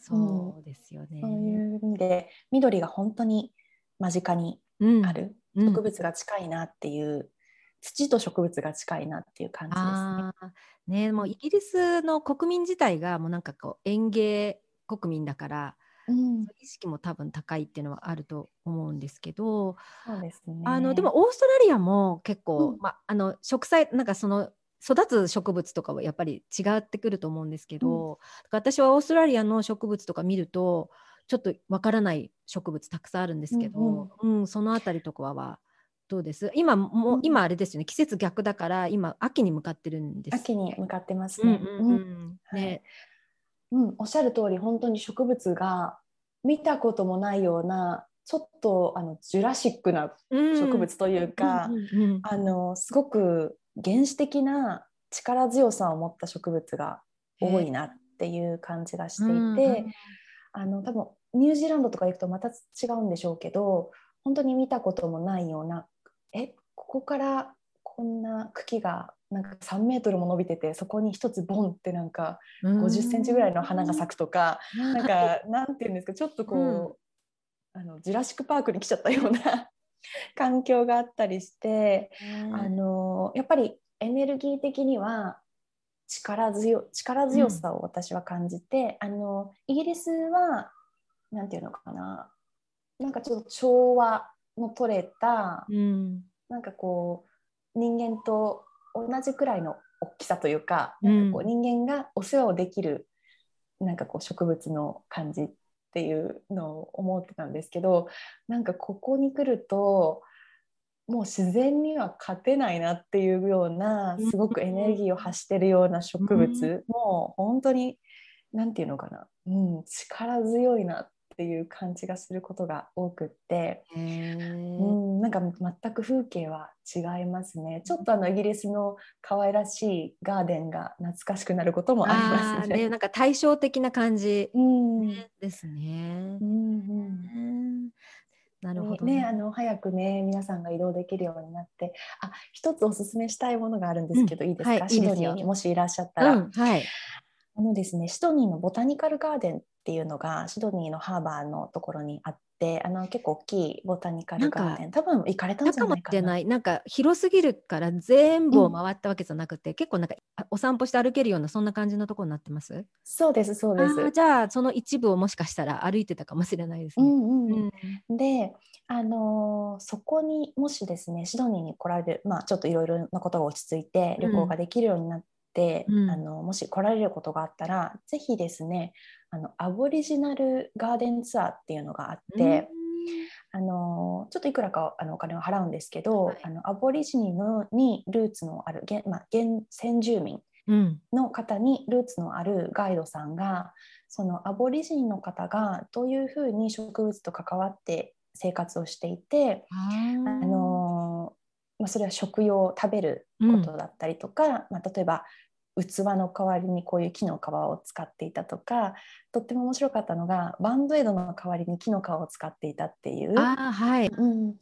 そうですよね。そういう意味で緑が本当に間近にうん。ある、うん。植物が近いなっていう土と植物が近いなっていう感じですね。ねもうイギリスの国民自体がもうなんかこう園芸国民だから、うん、意識も多分高いっていうのはあると思うんですけど、そうですね。あのでもオーストラリアも結構、うん。まあ、あの植栽なんかその育つ植物とかはやっぱり違ってくると思うんですけど、だから私はオーストラリアの植物とか見るとちょっとわからない植物たくさんあるんですけど、うんそのあたりとかはどうです？今もう、うん。今あれですよね。季節逆だから今秋に向かってるんです秋に向かってますね。うんうんううん。ん。はい。ねうん、おっしゃる通り本当に植物が見たこともないようなちょっとあのジュラシックな植物というか、うんうんうん。あのすごく原始的な力強さを持った植物が多いなっていう感じがしていて、うんうん。あの多分ニュージーランドとか行くとまた違うんでしょうけど本当に見たこともないようなえここからこんな茎がなんか3メートルも伸びててそこに一つボンってなんか50センチぐらいの花が咲くとか、なんかなんていうんですかちょっとこう、あのジュラシック・パークに来ちゃったような [laughs] 環境があったりして、あのやっぱりエネルギー的には力強力強さを私は感じて、あのイギリスはなんていうのかななんかちょっと調和の取れた、うん。なんかこう人間と同じくらいの大きさというか,、うん。なんかこう人間がお世話をできるなんかこう植物の感じっていうのを思ってたんですけどなんかここに来るともう自然には勝てないなっていうようなうん。すごくエネルギーを発してるような植物、もう本当に何て言うのかな、うん、力強いなっていう感じがすることが多くって。うん、なんか全く風景は違いますね。ちょっとあのイギリスの可愛らしいガーデンが懐かしくなることもありあますね。ーねなんか対照的な感じうん、うんですねう。んうんなるほどね、あの早くね皆さんが移動できるようになってあ一つおすすめしたいものがあるんですけど、いいですか、はいシドニーにもしいらっしゃったら、うんはい。あのですねシドニーのボタニカルガーデンっていうのがシドニーのハーバーのところにあってあの結構大きいボタニカルガーデン。多分行かれたんじゃないかな。ないなんか広すぎるから全部を回ったわけじゃなくて、結構なんかあお散歩して歩けるようなそんな感じのところになってます？そうですそうです。じゃあその一部をもしかしたら歩いてたかもしれないですね。うんうんうん。で、あのーそこにもしですねシドニーに来られる、まあ、ちょっといろいろなことが落ち着いて旅行ができるようになって、うん。あのもし来られることがあったらぜひですねあのアボリジナルガーデンツアーっていうのがあって、あのーちょっといくらかあのお金を払うんですけど、はい。あのアボリジニのにルーツのある原,、まあ、原先住民うん。の方にルーツのあるガイドさんがそのアボリジニの方がどういうふうに植物と関わって生活をしていて、ああのまあ、それは食用食べることだったりとか、まあ、例えば器の代わりにこういう木の皮を使っていたとかとっても面白かったのがバンドエイドの代わりに木の皮を使っていたっていう。あーはい。うん、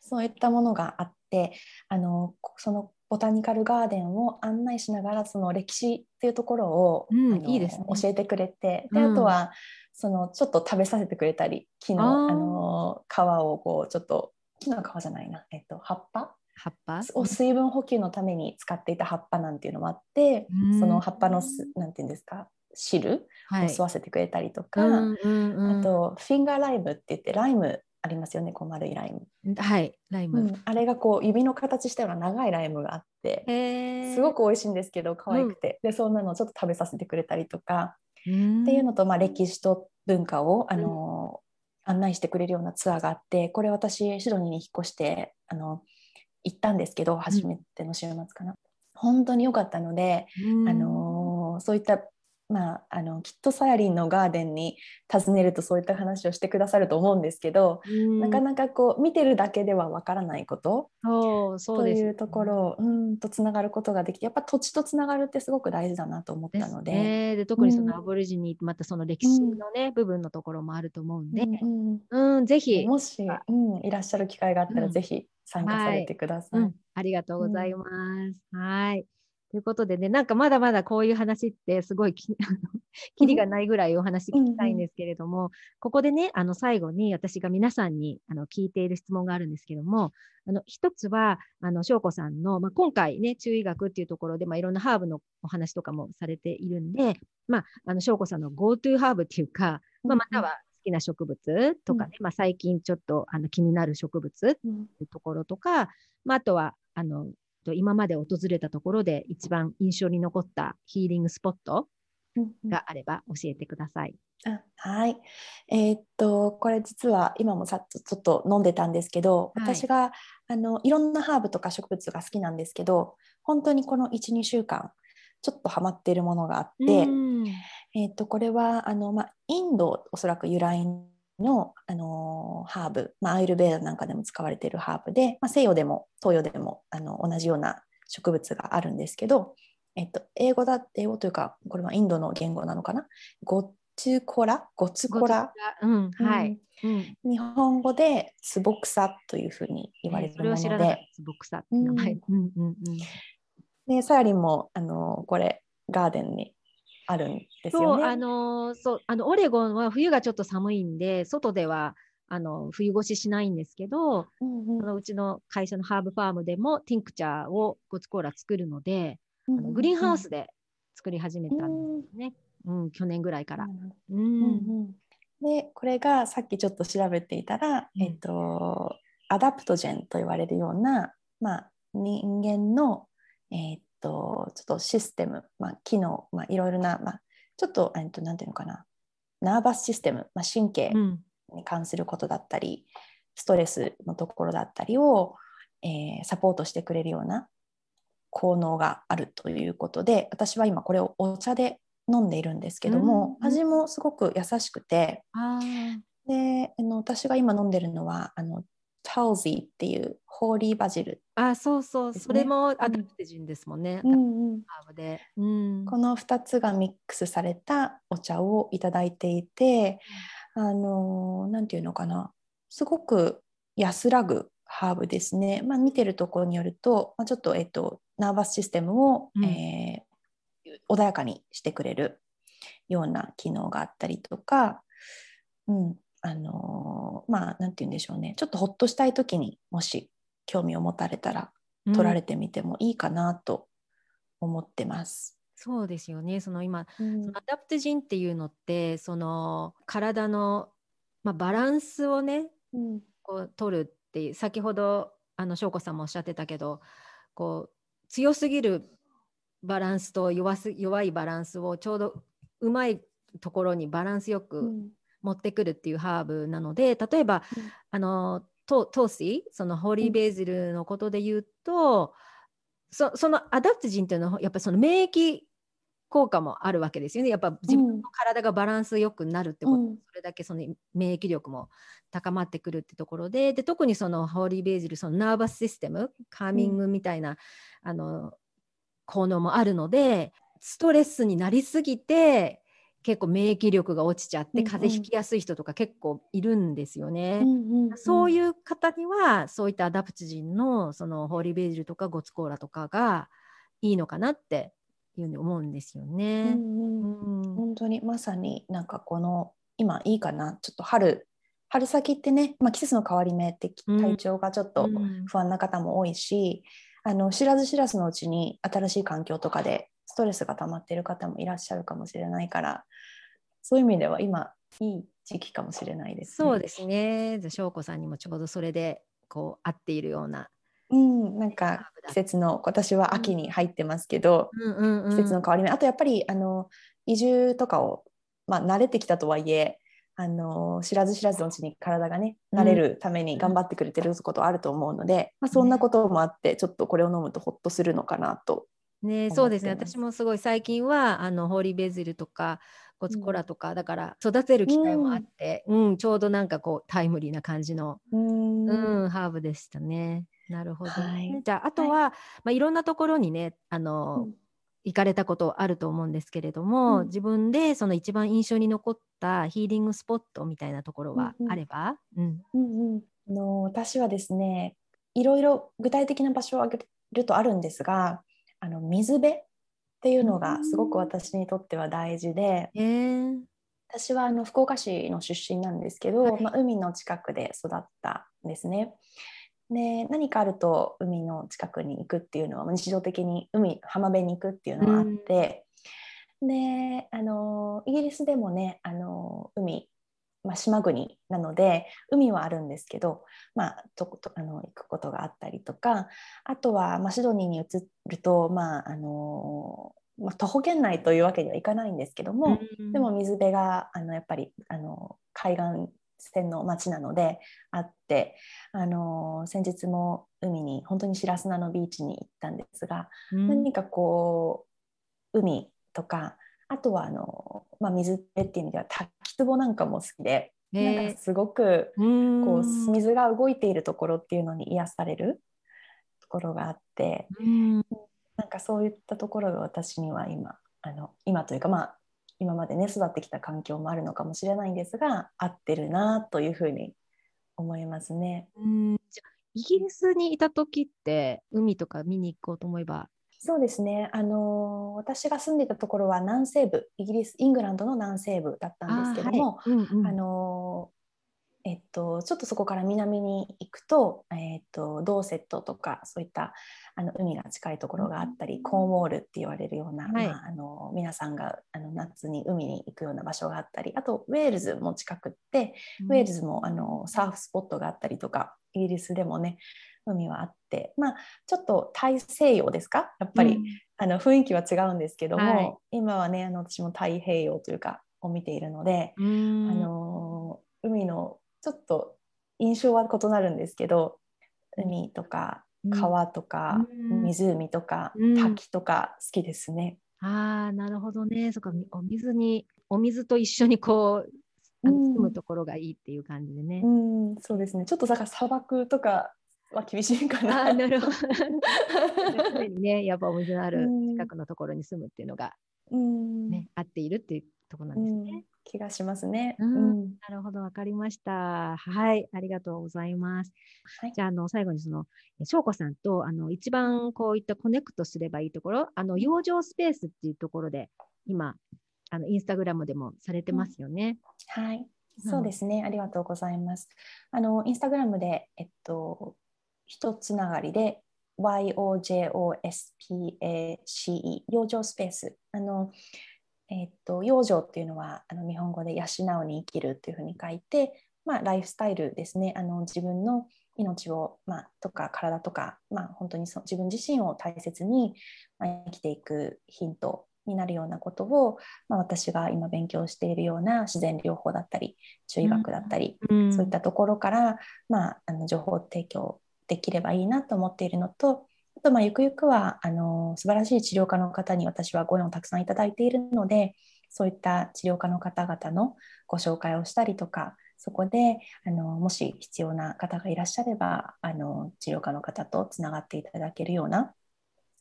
そういったものがあってあのそのボタニカルガーデンを案内しながらその歴史っていうところを、うんいいですね教えてくれてで、うんあとはそのちょっと食べさせてくれたり木のあの皮をこうちょっと木の皮じゃないな、えっと、葉っぱ葉っぱ？を水分補給のために使っていた葉っぱなんていうのもあって、うん。その葉っぱのすなんていうんですか？汁？をはい。吸わせてくれたりとか、うんうんうん。あとフィンガーライムって言ってライムありますよね？こう丸いライム。はいライム。うん、あれがこう指の形したような長いライムがあってすごく美味しいんですけど可愛くて、でそんなのをちょっと食べさせてくれたりとか、うん。っていうのと、まあ、歴史と文化を、あの案内してくれるようなツアーがあってこれ私シドニーに引っ越してあの行ったんですけど初めての週末かな、本当に良かったので、うん。あのそういったまあ、あのきっとサヤリンのガーデンに訪ねるとそういった話をしてくださると思うんですけど、うん。なかなかこう見てるだけではわからないこと。そうそうとですいうところをうんとつながることができてやっぱ土地とつながるってすごく大事だなと思ったので。ね。で特にそうん。のアボリジニまたその歴史のね、部分のところもあると思うんで、うんうんうん、ぜひ、もし、うん、いらっしゃる機会があったら、うん。ぜひ参加されてください。うん、ありがとうございます。はい。ということでね、なんかまだまだこういう話ってすごいき [laughs] きりがないぐらいお話聞きたいんですけれども、ここでね、あの最後に私が皆さんにあの聞いている質問があるんですけども、あの一つは、あの翔子さんの、まあ、今回ね、中医学っていうところで、まあ、いろんなハーブのお話とかもされているんで、まあ、あの翔子さんの GoTo ハーブっていうか、まあ、または好きな植物とかね、まあ、最近ちょっとあの気になる植物っていうところとか、まあ、あとはあの今まで訪れたところで一番印象に残ったヒーリングスポットがあれば教えてください。あはい、えー、っとこれ実は今もさっとちょっと飲んでたんですけど、はい、私があのいろんなハーブとか植物が好きなんですけど本当にこの12週間ちょっとハマっているものがあって、えー、っとこれはあの、まあ、インドおそらく由来の、あのー、ハーブ、まあ、アイルベーダなんかでも使われているハーブで、まあ、西洋でも東洋でもあの同じような植物があるんですけど、えっと、英語だ英語というかこれはインドの言語なのかな？ゴツコラ？ゴツコラ、うんはい、うん、日本語でツボクサというふうに言われてるもので、ツボクサって名前、うん。うんうん、でさやりんもあのこれガーデンにあるんですよね。そうあのそうあのオレゴンは冬がちょっと寒いんで外ではあの冬越ししないんですけど、うんうん、そのうちの会社のハーブファームでもティンクチャーをゴツコーラ作るので、うんうん、あのグリーンハウスで作り始めたんですね、うん、うん、去年ぐらいから。うん、うん、でこれがさっきちょっと調べていたら、えっと、adaptogen と言われるような、まあ、人間の、えー、とちょっとシステム、まあ、機能、まあ、いろいろな、まあ、ちょっと,、えー、となんていうのかな。 nervous system、まあ、神経に関することだったり、うん、ストレスのところだったりを、えー、サポートしてくれるような効能があるということで私は今これをお茶で飲んでいるんですけども、うん、味もすごく優しくてであの私が今飲んでるのはあのタウジーっていうホーリーバジル、あそうそう、それもアダプテジンですもんね。うんうん。この2つがミックスされたお茶をいただいていて、あのなんていうのかな。すごく安らぐハーブですね。まあ、見てるところによると、まあ、ちょっと,、えっとナーバスシステムを、うん、えー、穏やかにしてくれるような機能があったりとか、うん、あのまあ何て言うんでしょうね。ちょっとほっとしたい時にもし興味を持たれたら取られてみてもいいかなと思ってます。うん、そうですよね。その今、うん、そのアダプテジンっていうのってその体の、まあ、バランスをね、うん、こう取るっていう先ほどあの翔子さんもおっしゃってたけどこう強すぎるバランスと弱す弱いバランスをちょうどうまいところにバランスよく持ってくるっていうハーブなので例えば、うん、あのトゥルシーその holy basil のことで言うと、うん、そその adaptogen っていうのはやっぱりその免疫効果もあるわけですよね。やっぱ自分の体がバランスよくなるってこと、うん、それだけその免疫力も高まってくるってところでで特にその holy basil その nervous system calming みたいな、うん、あの効能もあるのでストレスになりすぎて結構免疫力が落ちちゃって風邪ひきやすい人とか結構いるんですよね。うんうん、そういう方にはそういったアダプチジンのそのホーリーベージルとかゴツコーラとかがいいのかなっていうふうに思うんですよね。うんうん、本当にまさになんかこの今いいかなちょっと春春先ってね、まあ、季節の変わり目って体調がちょっと不安な方も多いし、あの知らず知らずのうちに新しい環境とかでストレスが溜まっている方もいらっしゃるかもしれないからそういう意味では今いい時期かもしれないです、ね、そうですね。翔子さんにもちょうどそれでこう合っているような。うん、なんか季節の今年は秋に入ってますけど、うんうんうん、季節の変わり目。あとやっぱりあの移住とかを、まあ、慣れてきたとはいえあの知らず知らずのうちに体がね慣れるために頑張ってくれてることあると思うので、まあ、そんなこともあってちょっとこれを飲むとほっとするのかなとね、そうですね。私もすごい最近はあのホーリーベズルとかゴツコラとか、うん、だから育てる機会もあって、うん、うん、ちょうどなんかこうタイムリーな感じの、うん、うん、ハーブでしたね。なるほど、ね、はい、じゃああとは、はいまあ、いろんなところにねあの、行かれたことあると思うんですけれども、自分でその一番印象に残ったヒーリングスポットみたいなところはあれば、うんうん。あの私はですねいろいろ具体的な場所を挙げるとあるんですがあの水辺っていうのがすごく私にとっては大事で、えー、私はあの福岡市の出身なんですけど、はい。まあ、海の近くで育ったんですね。で何かあると海の近くに行くっていうのは日常的に海浜辺に行くっていうのはあって、であのイギリスでもねあの海、まあ、島国なので海はあるんですけど、まあ、ととあの行くことがあったりとかあとは、まあ、シドニーに移ると、まああのまあ、徒歩圏内というわけにはいかないんですけども、うん。でも水辺があのやっぱりあの海岸線の町なのであってあの先日も海に本当に白砂のビーチに行ったんですが、うん。何かこう海とかあとはあの、まあ、水辺っていう意味では滝壺なんかも好きで、なんえかすごくーこううん水が動いているところっていうのに癒されるところがあってうん。なんかそういったところが私には今あの今というかまあ今までね育ってきた環境もあるのかもしれないんですが合ってるなというふうに思いますね。うん。じゃあイギリスにいた時って海とか見に行こうと思えばそうですね、あの私が住んでいたところは南西部イギリスイングランドの南西部だったんですけども、あのえっと、ちょっとそこから南に行くと,、えっとドーセットとかそういったあの海が近いところがあったり、コーンウォールって言われるような、はい。まあ、あの皆さんがあの夏に海に行くような場所があったりあとウェールズも近くって、ウェールズもあのサーフスポットがあったりとかイギリスでもね海はあって。まあちょっと大西洋ですか？やっぱり、うん。あの雰囲気は違うんですけども、はい。今はねあの私も太平洋というかを見ているので、うん。あの海のちょっと印象は異なるんですけど海とかうん。川とか、うん。湖とか、うん。滝とか好きですね。ああ、なるほどね。そっか、みお水に、お水と一緒にこう、住むところがいいっていう感じでね。うんそうですね。ちょっとだから砂漠とかは厳しいかな。ああ、なるほど。[laughs] 常にね、やっぱお水のあるうん近くのところに住むっていうのがうんね、合っているっていうところなんうんですね。気がしますね。なるほど、わかりました。はい、ありがとうございます。はいじゃあ、あの、最後にその、え翔子さんと、あの、一番こういったコネクトすればいいところ、あの、養生スペースっていうところで、今、あの、インスタグラムでもされてますよね。はい、うんそうですね。ありがとうございます。あの、インスタグラムで、えっと、一つながりで、YOJOSPACE、養生スペース。あの、えっと、養生っていうのは、あの日本語で養うに生きるっていうふうに書いて、まあ、ライフスタイルですね。あの、自分の命を、まあ、とか体とか、まあ、本当にそ自分自身を大切に、まあ、生きていくヒントになるようなことを、まあ、私が今勉強しているような自然療法だったり中医学だったり、うんそういったところから、まあ、あの情報提供できればいいなと思っているのとあとまあゆくゆくはあの素晴らしい治療家の方に私はご縁をたくさんいただいているのでそういった治療家の方々のご紹介をしたりとかそこであのもし必要な方がいらっしゃればあの治療家の方とつながっていただけるような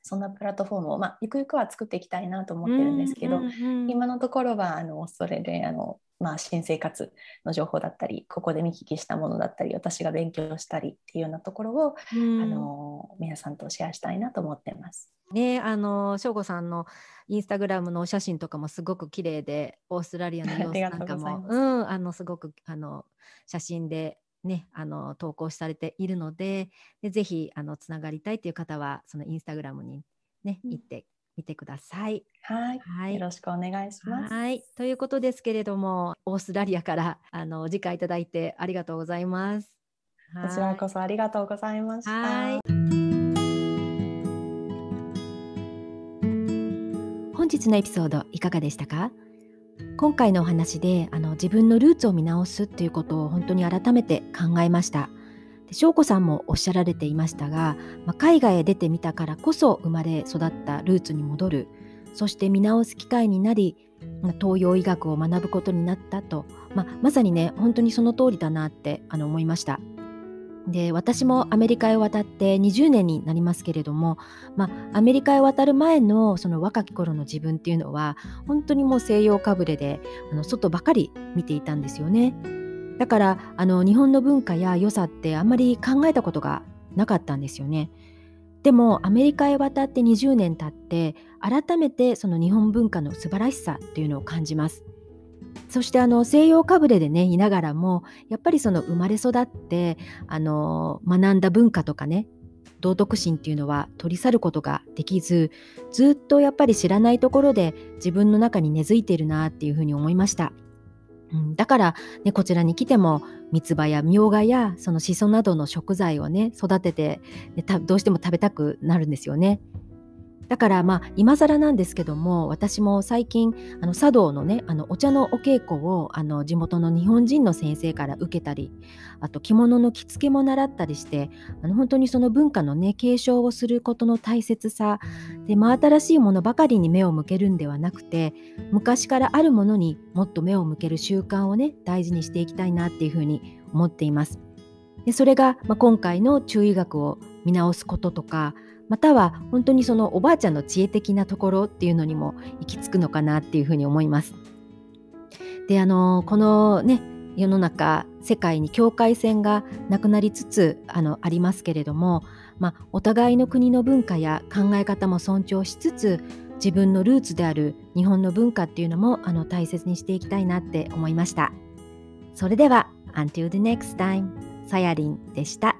そんなプラットフォームを、まあ、ゆくゆくは作っていきたいなと思ってるんですけど、うんうんうん今のところはあのそれであの、まあ、新生活の情報だったりここで見聞きしたものだったり私が勉強したりっていうようなところを、うん。あの皆さんとシェアしたいなと思ってます。ね、あの翔吾さんのインスタグラムのお写真とかもすごく綺麗で、オーストラリアの様子 [laughs] なんかも、うん、あのすごくあの写真でね、あの投稿されているので、でぜひあのつながりたいという方はそのインスタグラムにねうん。行ってみてください。はい、はいよろしくお願いします。はい、ということですけれども、オーストラリアからあのお時間いただいてありがとうございます。こちらこそありがとうございました。はい本日のエピソードいかがでしたか？今回のお話であの自分のルーツを見直すっていうことを本当に改めて考えました。で翔子さんもおっしゃられていましたが、まあ、海外へ出てみたからこそ生まれ育ったルーツに戻るそして見直す機会になり東洋医学を学ぶことになったと、まあ、まさにね本当にその通りだなってあの思いました。で私もアメリカへ渡って20年になりますけれども、まあ、アメリカへ渡る前のその若き頃の自分っていうのは本当にもう西洋かぶれであの外ばかり見ていたんですよね。だからあの日本の文化や良さってあんまり考えたことがなかったんですよね。でもアメリカへ渡って20年経って改めてその日本文化の素晴らしさというのを感じます。そしてあの西洋かぶれでねいながらもやっぱりその生まれ育ってあの学んだ文化とかね道徳心っていうのは取り去ることができずずっとやっぱり知らないところで自分の中に根付いているなっていうふうに思いました。うん、だから、ね、こちらに来ても三つ葉やみょうがやそのしそなどの食材をね育てて、ね、どうしても食べたくなるんですよね。だからまあ今更なんですけども私も最近あの茶道のねあのお茶のお稽古をあの地元の日本人の先生から受けたりあと着物の着付けも習ったりしてあの本当にその文化のね継承をすることの大切さで真新しいものばかりに目を向けるんではなくて昔からあるものにもっと目を向ける習慣をね大事にしていきたいなっていうふうに思っています。でそれが、まあ、今回の中医学を見直すこととかまたは本当にそのおばあちゃんの知恵的なところっていうのにも行き着くのかなっていうふうに思います。であのこのね世の中世界に境界線がなくなりつつあのありますけれども、まあ、お互いの国の文化や考え方も尊重しつつ自分のルーツである日本の文化っていうのもあの大切にしていきたいなって思いました。それでは Until the next time さやりんでした。